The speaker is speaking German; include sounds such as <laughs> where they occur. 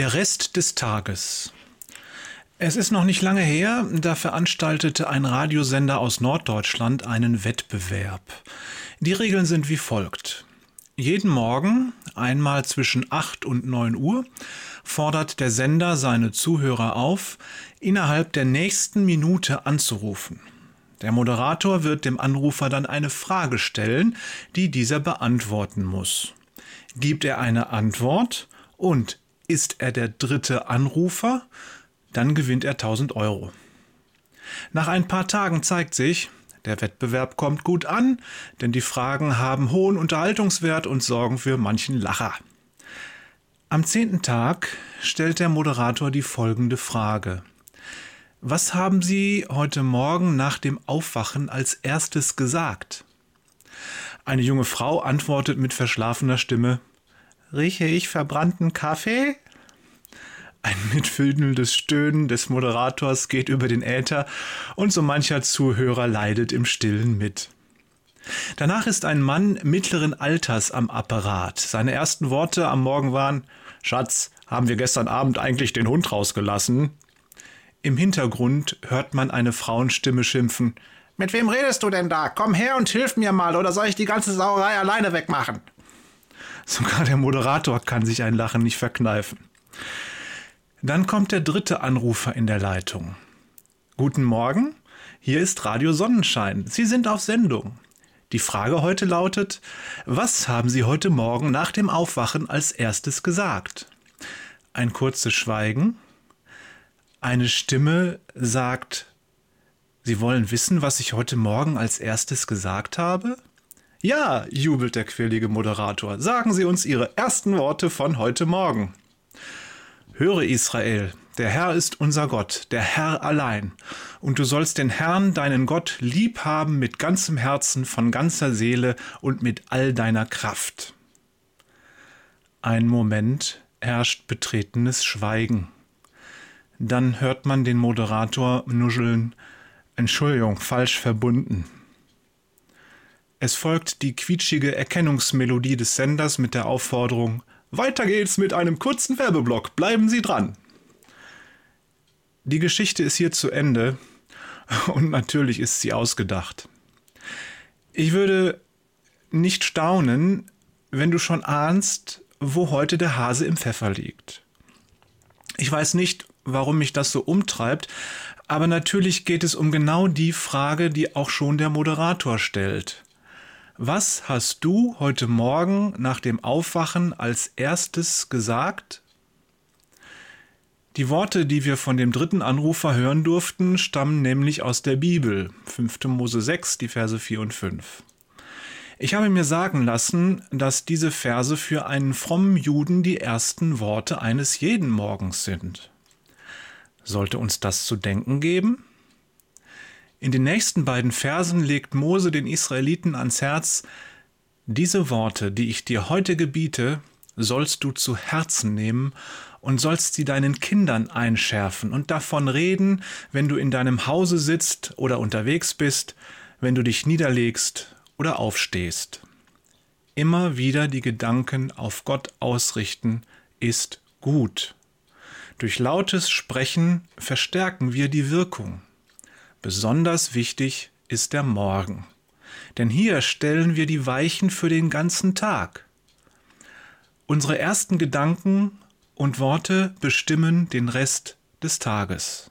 Der Rest des Tages. Es ist noch nicht lange her, da veranstaltete ein Radiosender aus Norddeutschland einen Wettbewerb. Die Regeln sind wie folgt. Jeden Morgen, einmal zwischen 8 und 9 Uhr, fordert der Sender seine Zuhörer auf, innerhalb der nächsten Minute anzurufen. Der Moderator wird dem Anrufer dann eine Frage stellen, die dieser beantworten muss. Gibt er eine Antwort und ist er der dritte Anrufer, dann gewinnt er 1000 Euro. Nach ein paar Tagen zeigt sich, der Wettbewerb kommt gut an, denn die Fragen haben hohen Unterhaltungswert und sorgen für manchen Lacher. Am zehnten Tag stellt der Moderator die folgende Frage. Was haben Sie heute Morgen nach dem Aufwachen als erstes gesagt? Eine junge Frau antwortet mit verschlafener Stimme Rieche ich verbrannten Kaffee? Ein mitfühlendes Stöhnen des Moderators geht über den Äther und so mancher Zuhörer leidet im Stillen mit. Danach ist ein Mann mittleren Alters am Apparat. Seine ersten Worte am Morgen waren Schatz, haben wir gestern Abend eigentlich den Hund rausgelassen? Im Hintergrund hört man eine Frauenstimme schimpfen Mit wem redest du denn da? Komm her und hilf mir mal, oder soll ich die ganze Sauerei alleine wegmachen? Sogar der Moderator kann sich ein Lachen nicht verkneifen. Dann kommt der dritte Anrufer in der Leitung. Guten Morgen, hier ist Radio Sonnenschein. Sie sind auf Sendung. Die Frage heute lautet, was haben Sie heute Morgen nach dem Aufwachen als erstes gesagt? Ein kurzes Schweigen. Eine Stimme sagt, Sie wollen wissen, was ich heute Morgen als erstes gesagt habe? Ja, jubelt der quirlige Moderator, sagen Sie uns Ihre ersten Worte von heute Morgen. Höre Israel, der Herr ist unser Gott, der Herr allein. Und du sollst den Herrn, deinen Gott, lieb haben mit ganzem Herzen, von ganzer Seele und mit all deiner Kraft. Ein Moment herrscht betretenes Schweigen. Dann hört man den Moderator nuscheln, Entschuldigung, falsch verbunden. Es folgt die quietschige Erkennungsmelodie des Senders mit der Aufforderung weiter geht's mit einem kurzen Werbeblock. Bleiben Sie dran. Die Geschichte ist hier zu Ende <laughs> und natürlich ist sie ausgedacht. Ich würde nicht staunen, wenn du schon ahnst, wo heute der Hase im Pfeffer liegt. Ich weiß nicht, warum mich das so umtreibt, aber natürlich geht es um genau die Frage, die auch schon der Moderator stellt. Was hast du heute Morgen nach dem Aufwachen als erstes gesagt? Die Worte, die wir von dem dritten Anrufer hören durften, stammen nämlich aus der Bibel, 5. Mose 6, die Verse 4 und 5. Ich habe mir sagen lassen, dass diese Verse für einen frommen Juden die ersten Worte eines jeden Morgens sind. Sollte uns das zu denken geben? In den nächsten beiden Versen legt Mose den Israeliten ans Herz, diese Worte, die ich dir heute gebiete, sollst du zu Herzen nehmen und sollst sie deinen Kindern einschärfen und davon reden, wenn du in deinem Hause sitzt oder unterwegs bist, wenn du dich niederlegst oder aufstehst. Immer wieder die Gedanken auf Gott ausrichten ist gut. Durch lautes Sprechen verstärken wir die Wirkung. Besonders wichtig ist der Morgen, denn hier stellen wir die Weichen für den ganzen Tag. Unsere ersten Gedanken und Worte bestimmen den Rest des Tages.